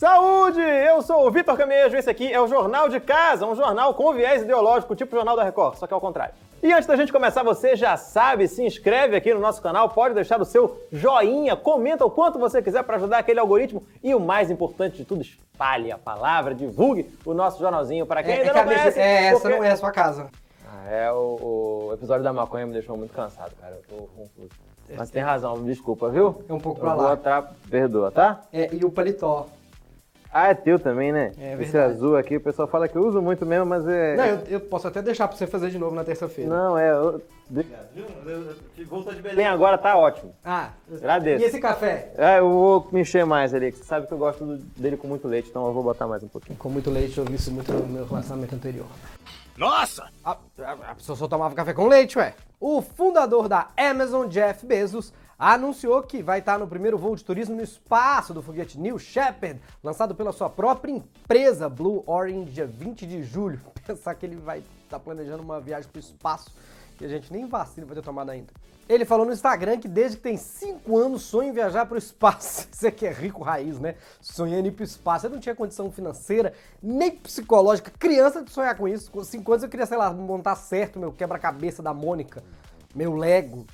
Saúde! Eu sou o Vitor Camejo, esse aqui é o Jornal de Casa, um jornal com viés ideológico, tipo Jornal da Record, só que ao contrário. E antes da gente começar, você já sabe, se inscreve aqui no nosso canal, pode deixar o seu joinha, comenta o quanto você quiser para ajudar aquele algoritmo e o mais importante de tudo, espalhe a palavra, divulgue o nosso jornalzinho para quem É, ainda é, não cabeça- conhece. é, essa porque- não é a sua casa. Ah, é, o, o episódio da maconha me deixou muito cansado, cara, eu tô confuso. Mas tem razão, me desculpa, viu? É um pouco Eu pra vou lá. atra- Perdoa, tá? É, e o paletó. Ah, é teu também, né? É Esse azul aqui, o pessoal fala que eu uso muito mesmo, mas é. Não, eu, eu posso até deixar pra você fazer de novo na terça-feira. Não, é. Eu... Voltou de Belém agora, tá ótimo. Ah, Agradeço. e esse café? É, eu vou me encher mais ali, que você sabe que eu gosto dele com muito leite, então eu vou botar mais um pouquinho. Com muito leite, eu vi isso muito no meu relacionamento anterior. Nossa! A, a, a pessoa só tomava café com leite, ué. O fundador da Amazon, Jeff Bezos, anunciou que vai estar no primeiro voo de turismo no espaço do foguete New Shepard, lançado pela sua própria empresa Blue Origin, dia 20 de julho. Pensar que ele vai estar planejando uma viagem para o espaço e a gente nem vacina vai ter tomado ainda. Ele falou no Instagram que desde que tem 5 anos sonha em viajar para o espaço. Você que é rico raiz, né? Sonhando ir para o espaço. Eu não tinha condição financeira, nem psicológica. Criança de sonhar com isso. Com 5 anos eu queria, sei lá, montar certo meu quebra-cabeça da Mônica, meu Lego.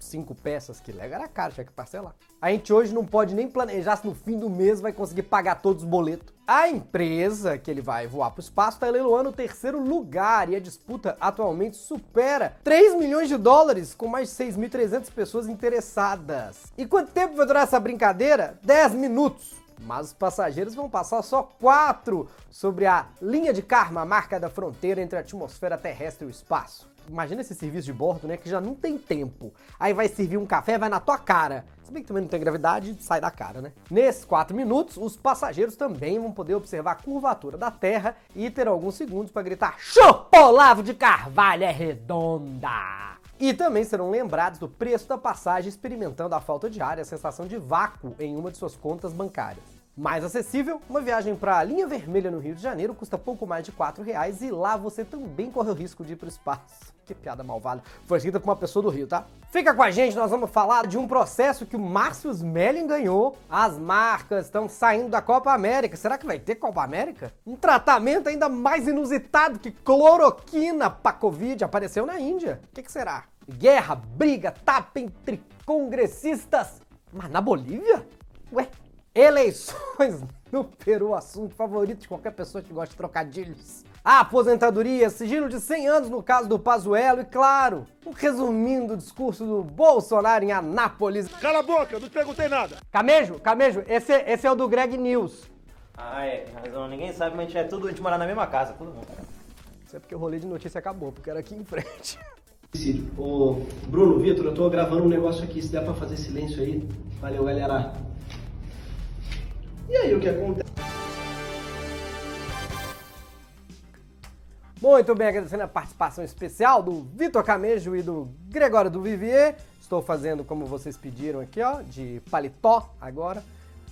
Cinco peças, que Lego era caro, tinha que parcelar. A gente hoje não pode nem planejar se no fim do mês vai conseguir pagar todos os boletos. A empresa que ele vai voar para o espaço está leiloando o terceiro lugar e a disputa atualmente supera 3 milhões de dólares com mais de 6.300 pessoas interessadas. E quanto tempo vai durar essa brincadeira? 10 minutos. Mas os passageiros vão passar só quatro sobre a linha de karma, marca da fronteira entre a atmosfera terrestre e o espaço. Imagina esse serviço de bordo, né? Que já não tem tempo. Aí vai servir um café, vai na tua cara. Se bem que também não tem gravidade, sai da cara, né? Nesses quatro minutos, os passageiros também vão poder observar a curvatura da Terra e ter alguns segundos para gritar: Chopolavo de Carvalho é redonda! E também serão lembrados do preço da passagem, experimentando a falta de ar e a sensação de vácuo em uma de suas contas bancárias. Mais acessível, uma viagem para a linha vermelha no Rio de Janeiro custa pouco mais de 4 reais e lá você também corre o risco de ir para o espaço. Que piada malvada. Foi escrita por uma pessoa do Rio, tá? Fica com a gente, nós vamos falar de um processo que o Márcio Smelling ganhou. As marcas estão saindo da Copa América. Será que vai ter Copa América? Um tratamento ainda mais inusitado que cloroquina para Covid apareceu na Índia. O que, que será? Guerra, briga, tapa entre congressistas. Mas na Bolívia? Ué, Eleições no Peru, assunto favorito de qualquer pessoa que gosta de trocadilhos. A aposentadoria, sigilo de 100 anos no caso do Pazuello e, claro, um resumindo o discurso do Bolsonaro em Anápolis. Cala a boca, eu não te perguntei nada. Camejo, Camejo, esse, esse é o do Greg News. Ah, é, tem razão. Ninguém sabe, mas a gente é tudo, a gente mora na mesma casa, todo mundo. Isso é porque o rolê de notícia acabou, porque era aqui em frente. Ô, Bruno, Vitor, eu tô gravando um negócio aqui, se der pra fazer silêncio aí. Valeu, galera. E aí, o que acontece? Muito bem, agradecendo a participação especial do Vitor Camejo e do Gregório do Vivier. Estou fazendo como vocês pediram aqui, ó, de paletó agora,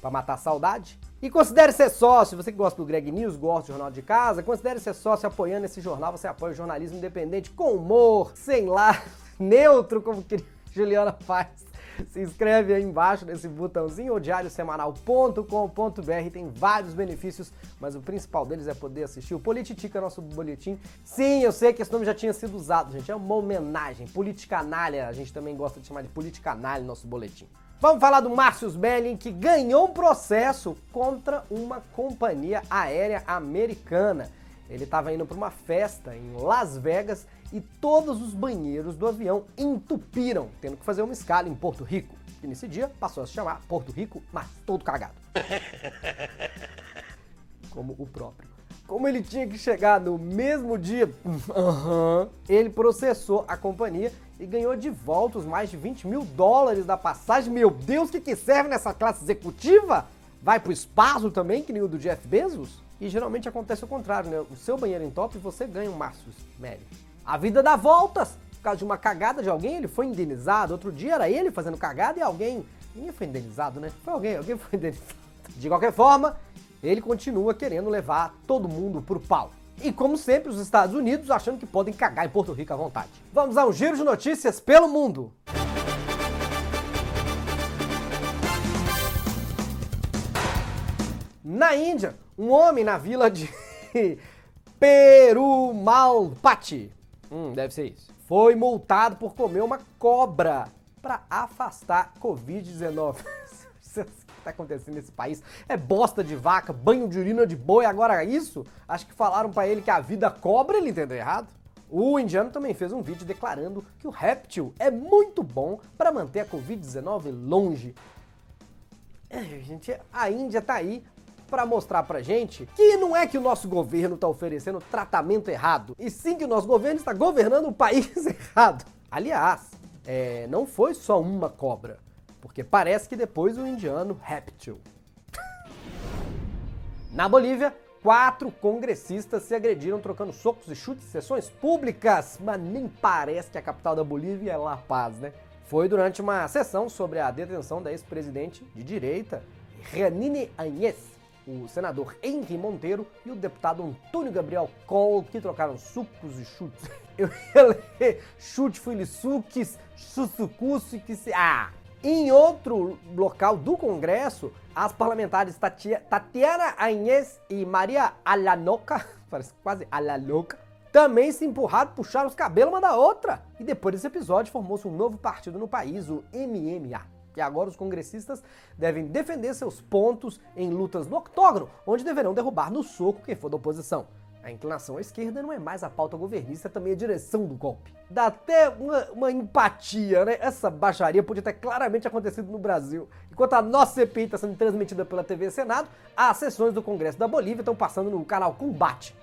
para matar a saudade. E considere ser sócio, você que gosta do Greg News, gosta do Jornal de Casa, considere ser sócio apoiando esse jornal, você apoia o jornalismo independente com humor, sem lá, neutro, como que Juliana faz. Se inscreve aí embaixo nesse botãozinho, ou diariosemanal.com.br, tem vários benefícios, mas o principal deles é poder assistir o Polititica, nosso boletim. Sim, eu sei que esse nome já tinha sido usado, gente, é uma homenagem, Politicanalha, a gente também gosta de chamar de Politicanalha nosso boletim. Vamos falar do Márcio Smelling, que ganhou um processo contra uma companhia aérea americana. Ele estava indo para uma festa em Las Vegas e todos os banheiros do avião entupiram, tendo que fazer uma escala em Porto Rico. E nesse dia passou a se chamar Porto Rico, mas todo cagado. Como o próprio. Como ele tinha que chegar no mesmo dia, aham, ele processou a companhia e ganhou de volta os mais de 20 mil dólares da passagem. Meu Deus, o que, que serve nessa classe executiva? Vai pro espaço também, que nem o do Jeff Bezos? E geralmente acontece o contrário, né? O seu banheiro entope e você ganha um Márcio Smelly. A vida dá voltas. Por causa de uma cagada de alguém, ele foi indenizado. Outro dia era ele fazendo cagada e alguém. Ninguém foi indenizado, né? Foi alguém, alguém foi indenizado. De qualquer forma, ele continua querendo levar todo mundo pro pau. E como sempre, os Estados Unidos achando que podem cagar em Porto Rico à vontade. Vamos a um giro de notícias pelo mundo. Na Índia, um homem na vila de Perumalpati, hum, deve ser isso, foi multado por comer uma cobra para afastar Covid-19. O que tá acontecendo nesse país? É bosta de vaca, banho de urina de boi, agora isso? Acho que falaram para ele que a vida cobra, ele entendeu errado. O indiano também fez um vídeo declarando que o réptil é muito bom para manter a Covid-19 longe. É, gente, a Índia tá aí para mostrar pra gente que não é que o nosso governo tá oferecendo tratamento errado, e sim que o nosso governo está governando o país errado. Aliás, é, não foi só uma cobra, porque parece que depois o indiano réptil. Na Bolívia, quatro congressistas se agrediram trocando socos e chutes em sessões públicas, mas nem parece que a capital da Bolívia é La Paz, né? Foi durante uma sessão sobre a detenção da ex-presidente de direita, Janine Añez, o senador Henry Monteiro e o deputado Antônio Gabriel Kohl, que trocaram sucos e chutes. Eu ia ler chute, fuilisuques, sussucusse, que se... Ah! Em outro local do Congresso, as parlamentares Tatiana Añez e Maria Alanoca, parece quase Alanoca, também se empurraram, puxaram os cabelos uma da outra. E depois desse episódio formou-se um novo partido no país, o MMA. E agora os congressistas devem defender seus pontos em lutas no octógono, onde deverão derrubar no soco quem for da oposição. A inclinação à esquerda não é mais a pauta governista, é também a direção do golpe. Dá até uma, uma, empatia, né? Essa baixaria podia ter claramente acontecido no Brasil. Enquanto a nossa CPI está sendo transmitida pela TV Senado, as sessões do Congresso da Bolívia estão passando no canal Combate.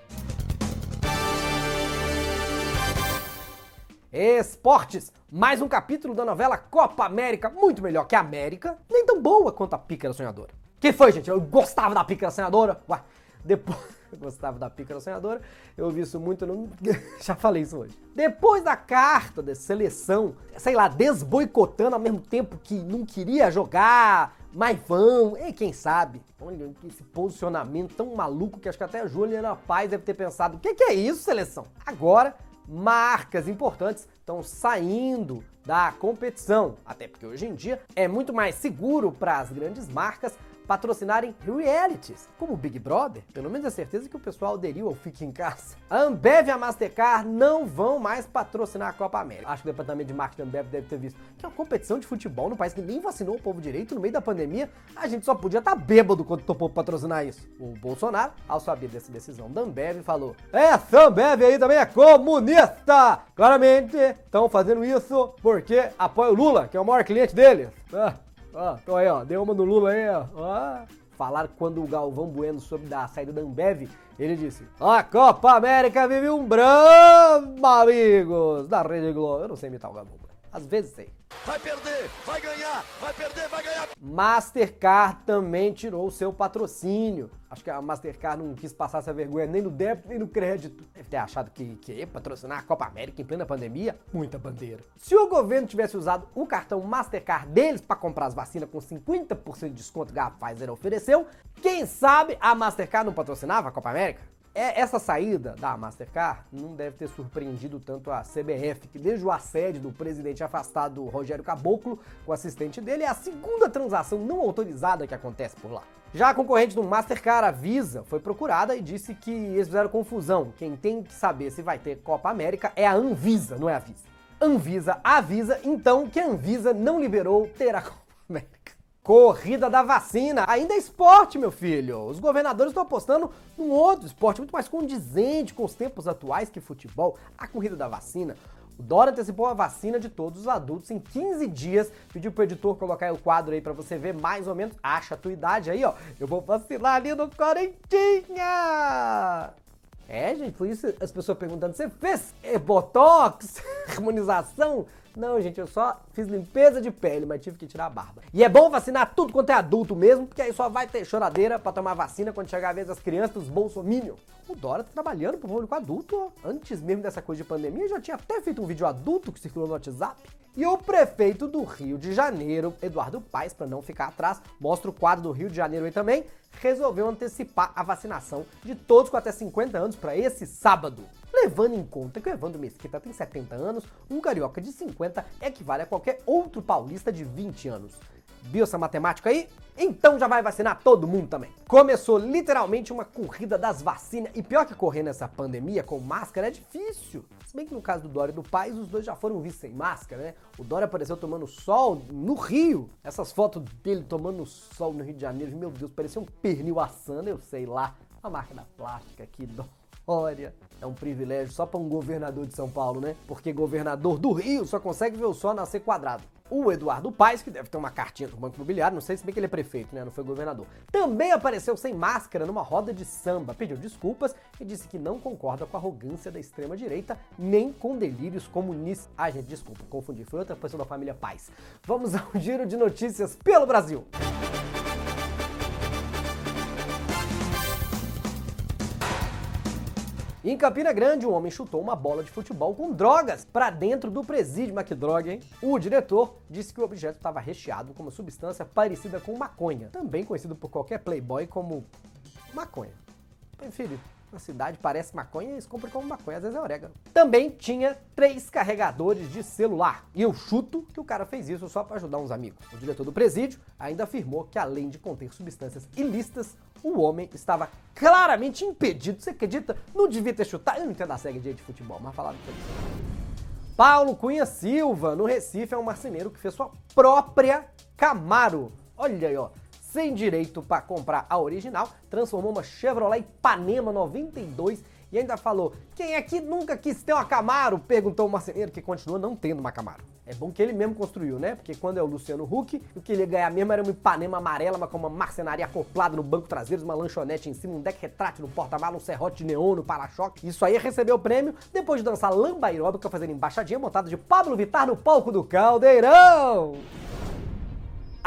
Esportes, mais um capítulo da novela Copa América, muito melhor que a América, nem tão boa quanto a Pícara Sonhadora. Que foi, gente? Eu gostava da Pícara Sonhadora. Ué, depois eu gostava da Pícara Sonhadora, eu ouvi isso muito, não... já falei isso hoje. Depois da carta de seleção, sei lá, desboicotando ao mesmo tempo que não queria jogar, mas vão, e quem sabe? Olha esse posicionamento tão maluco que acho que até a Juliana Paz deve ter pensado, o que, que é isso, seleção? Agora marcas importantes estão saindo da competição, até porque hoje em dia é muito mais seguro para as grandes marcas patrocinarem realities, como o Big Brother, pelo menos é certeza que o pessoal aderiu ao Fique em Casa. A Ambev e a Mastercard não vão mais patrocinar a Copa América. Acho que o departamento de marketing da Ambev deve ter visto que é uma competição de futebol no país que nem vacinou o povo direito no meio da pandemia, a gente só podia estar tá bêbado quando topou patrocinar isso. O Bolsonaro, ao saber dessa decisão da Ambev, falou: Essa Ambev aí também é comunista! Claramente estão fazendo isso porque apoia o Lula, que é o maior cliente deles. Ah. Ó, então aí, ó, deu uma no Lula aí, ó. ó. Falaram quando o Galvão Bueno soube da saída da Ambev, ele disse: A Copa América vive um brama, amigos, da Rede Globo. Eu não sei imitar o Galvão. Às vezes sei. Vai perder, vai ganhar, vai perder, vai ganhar. Mastercard também tirou seu patrocínio. Acho que a Mastercard não quis passar essa vergonha nem no débito nem no crédito. Deve ter achado que, que ia patrocinar a Copa América em plena pandemia. Muita bandeira. Se o governo tivesse usado o cartão Mastercard deles para comprar as vacinas com 50% de desconto que a Pfizer ofereceu, quem sabe a Mastercard não patrocinava a Copa América? É, essa saída da Mastercard não deve ter surpreendido tanto a CBF, que desde o assédio do presidente afastado Rogério Caboclo, o assistente dele, é a segunda transação não autorizada que acontece por lá. Já a concorrente do Mastercard, a Visa, foi procurada e disse que eles fizeram confusão. Quem tem que saber se vai ter Copa América é a Anvisa, não é a Visa. Anvisa avisa, então, que a Anvisa não liberou ter a Copa América. Corrida da vacina. Ainda é esporte, meu filho. Os governadores estão apostando num outro esporte muito mais condizente com os tempos atuais que futebol. A corrida da vacina. O Dora antecipou a vacina de todos os adultos em 15 dias. Pediu pro editor colocar aí o quadro aí para você ver mais ou menos. Acha a tua idade aí, ó. Eu vou vacilar ali no Quarentinha. É, gente, por isso as pessoas perguntando: você fez é, botox? Harmonização? Não, gente, eu só fiz limpeza de pele, mas tive que tirar a barba. E é bom vacinar tudo quanto é adulto mesmo, porque aí só vai ter choradeira para tomar vacina quando chegar a vez das crianças dos bolsominions. O Dora tá trabalhando pro público adulto, ó. Antes mesmo dessa coisa de pandemia, já tinha até feito um vídeo adulto que circulou no WhatsApp. E o prefeito do Rio de Janeiro, Eduardo Paes, para não ficar atrás, mostra o quadro do Rio de Janeiro aí também, resolveu antecipar a vacinação de todos com até 50 anos para esse sábado. Levando em conta que o Evandro Mesquita tem 70 anos, um carioca de 50 equivale a qualquer outro paulista de 20 anos. Viu essa matemática aí? Então já vai vacinar todo mundo também. Começou literalmente uma corrida das vacinas. E pior que correr nessa pandemia com máscara é difícil. Se bem que no caso do Dória e do Paz, os dois já foram vistos sem máscara, né? O Dória apareceu tomando sol no Rio. Essas fotos dele tomando sol no Rio de Janeiro, meu Deus, parecia um pernil assando, eu sei lá. A marca da plástica aqui, Dória. É um privilégio só para um governador de São Paulo, né? Porque governador do Rio só consegue ver o sol nascer quadrado. O Eduardo Paes, que deve ter uma cartinha do Banco Imobiliário, não sei se bem que ele é prefeito, né? Não foi governador. Também apareceu sem máscara numa roda de samba, pediu desculpas e disse que não concorda com a arrogância da extrema-direita, nem com delírios comunistas. Ah, gente, desculpa, confundi. Foi outra pessoa da família Paes. Vamos ao giro de notícias pelo Brasil. Em Campina Grande, um homem chutou uma bola de futebol com drogas para dentro do presídio. Mas que droga, hein? O diretor disse que o objeto estava recheado com uma substância parecida com maconha, também conhecido por qualquer playboy como maconha. Prefiro. Na cidade parece maconha eles compram como maconha, às vezes é orégano. Também tinha três carregadores de celular. E eu chuto que o cara fez isso só para ajudar uns amigos. O diretor do presídio ainda afirmou que além de conter substâncias ilícitas, o homem estava claramente impedido. Você acredita? Não devia ter chutado. Eu não entendo a série de futebol, mas falaram que Paulo Cunha Silva, no Recife, é um marceneiro que fez sua própria Camaro. Olha aí, ó sem direito para comprar a original, transformou uma Chevrolet Ipanema 92 e ainda falou: Quem aqui nunca quis ter uma Camaro? Perguntou o marceneiro, que continua não tendo uma Camaro. É bom que ele mesmo construiu, né? Porque quando é o Luciano Huck, o que ele ia ganhar mesmo era uma Ipanema amarela, mas com uma marcenaria acoplada no banco traseiro, uma lanchonete em cima, um deck retrátil no porta-malas, um serrote neon no para-choque. Isso aí recebeu o prêmio depois de dançar lamba aeróbica fazendo embaixadinha montada de Pablo Vittar no palco do Caldeirão.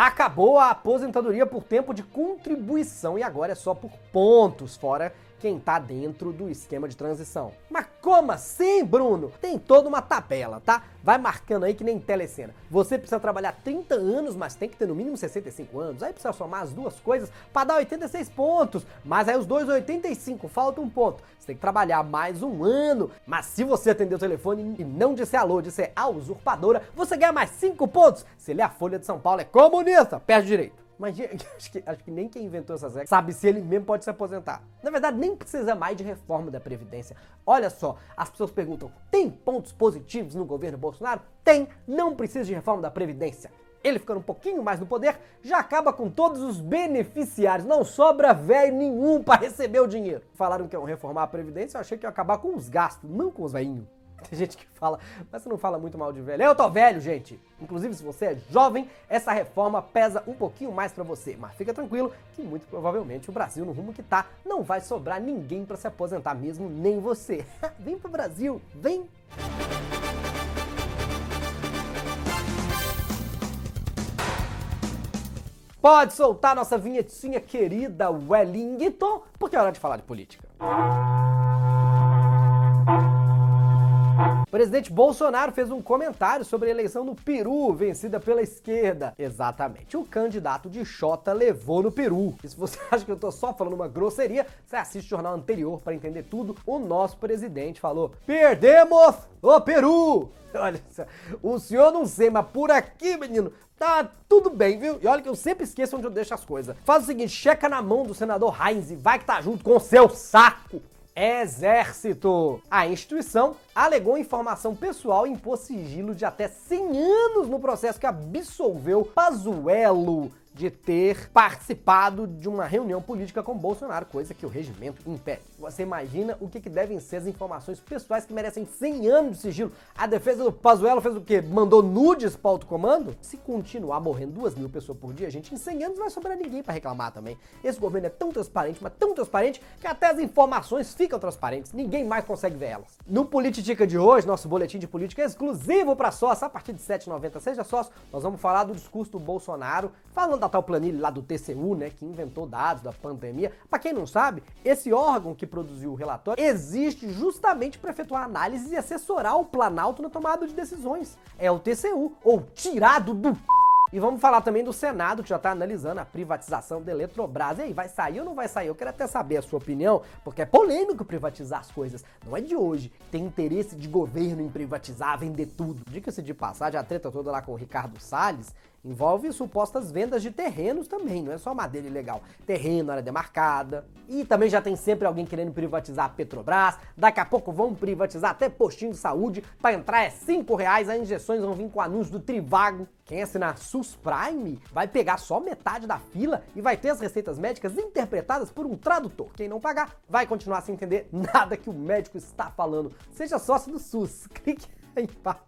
Acabou a aposentadoria por tempo de contribuição e agora é só por pontos, fora quem tá dentro do esquema de transição. Mas como assim, Bruno? Tem toda uma tabela, tá? Vai marcando aí que nem telecena. Você precisa trabalhar 30 anos, mas tem que ter no mínimo 65 anos. Aí precisa somar as duas coisas para dar 86 pontos. Mas aí os dois 85, falta um ponto. Você tem que trabalhar mais um ano. Mas se você atender o telefone e não disser alô, disser a usurpadora, você ganha mais 5 pontos. Se ele é a Folha de São Paulo, é comunista, perde direito. Mas acho que, acho que nem quem inventou essas regras sabe se ele mesmo pode se aposentar. Na verdade, nem precisa mais de reforma da Previdência. Olha só, as pessoas perguntam: tem pontos positivos no governo Bolsonaro? Tem, não precisa de reforma da Previdência. Ele ficando um pouquinho mais no poder, já acaba com todos os beneficiários. Não sobra velho nenhum para receber o dinheiro. Falaram que iam reformar a Previdência, eu achei que ia acabar com os gastos, não com os velhinhos. Tem gente que fala, mas você não fala muito mal de velho. Eu tô velho, gente. Inclusive, se você é jovem, essa reforma pesa um pouquinho mais para você. Mas fica tranquilo que muito provavelmente o Brasil, no rumo que tá, não vai sobrar ninguém para se aposentar mesmo, nem você. vem pro Brasil, vem! Pode soltar nossa vinhetinha querida Wellington, porque é hora de falar de política. O presidente Bolsonaro fez um comentário sobre a eleição no Peru, vencida pela esquerda. Exatamente. O candidato de Xota levou no Peru. E se você acha que eu tô só falando uma grosseria, você assiste o jornal anterior para entender tudo. O nosso presidente falou: Perdemos o Peru! Olha, o senhor não sei, mas por aqui, menino, tá tudo bem, viu? E olha que eu sempre esqueço onde eu deixo as coisas. Faz o seguinte, checa na mão do senador Heinz e vai que tá junto com o seu saco. Exército. A instituição alegou informação pessoal e impôs sigilo de até 100 anos no processo que absolveu Pazuello de ter participado de uma reunião política com Bolsonaro, coisa que o regimento impede. Você imagina o que, que devem ser as informações pessoais que merecem 100 anos de sigilo? A defesa do Pazuello fez o quê? Mandou nudes para o comando? Se continuar morrendo duas mil pessoas por dia, gente, em 100 anos não vai sobrar ninguém para reclamar também. Esse governo é tão transparente, mas tão transparente, que até as informações ficam transparentes. Ninguém mais consegue ver elas. No Politica de hoje, nosso boletim de política é exclusivo para sócio, a partir de R$ 7,90. Seja sócio, nós vamos falar do discurso do Bolsonaro, falando da tal planilha lá do TCU, né, que inventou dados da pandemia. Para quem não sabe, esse órgão que produziu o relatório existe justamente para efetuar análise e assessorar o Planalto na tomada de decisões. É o TCU, ou tirado do e vamos falar também do Senado, que já está analisando a privatização da Eletrobras. E aí, vai sair ou não vai sair? Eu quero até saber a sua opinião, porque é polêmico privatizar as coisas. Não é de hoje. Tem interesse de governo em privatizar, vender tudo. Diga-se de passagem, a treta toda lá com o Ricardo Salles Envolve supostas vendas de terrenos também, não é só madeira ilegal. Terreno, área demarcada. E também já tem sempre alguém querendo privatizar a Petrobras. Daqui a pouco vão privatizar até postinho de saúde. Para entrar é 5 reais, as injeções vão vir com anúncio do Trivago. Quem assinar SUS Prime vai pegar só metade da fila e vai ter as receitas médicas interpretadas por um tradutor. Quem não pagar vai continuar sem entender nada que o médico está falando. Seja sócio do SUS. Clique aí embaixo.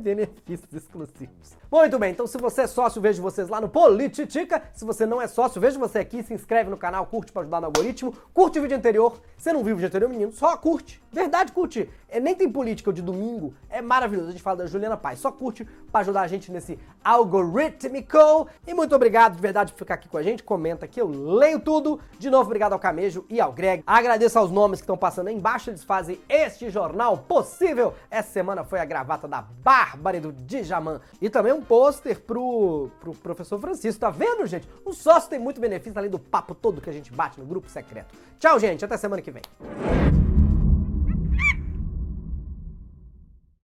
benefícios exclusivos. Muito bem, então se você é sócio, vejo vocês lá no Polititica. Se você não é sócio, vejo você aqui, se inscreve no canal, curte para ajudar no algoritmo, curte o vídeo anterior. Você não viu o vídeo anterior, menino? Só curte. Verdade, curte. É, nem tem política de domingo, é maravilhoso. A gente fala da Juliana Paz. Só curte para ajudar a gente nesse algorítmico. E muito obrigado de verdade por ficar aqui com a gente. Comenta aqui, eu leio tudo. De novo, obrigado ao Camejo e ao Greg. Agradeço aos nomes que estão passando aí embaixo, eles fazem este jornal possível. Essa semana foi a gravata da Bárbara e do Djaman. E também um pôster pro, pro professor Francisco. Tá vendo, gente? O sócio tem muito benefício além do papo todo que a gente bate no grupo secreto. Tchau, gente. Até semana que vem.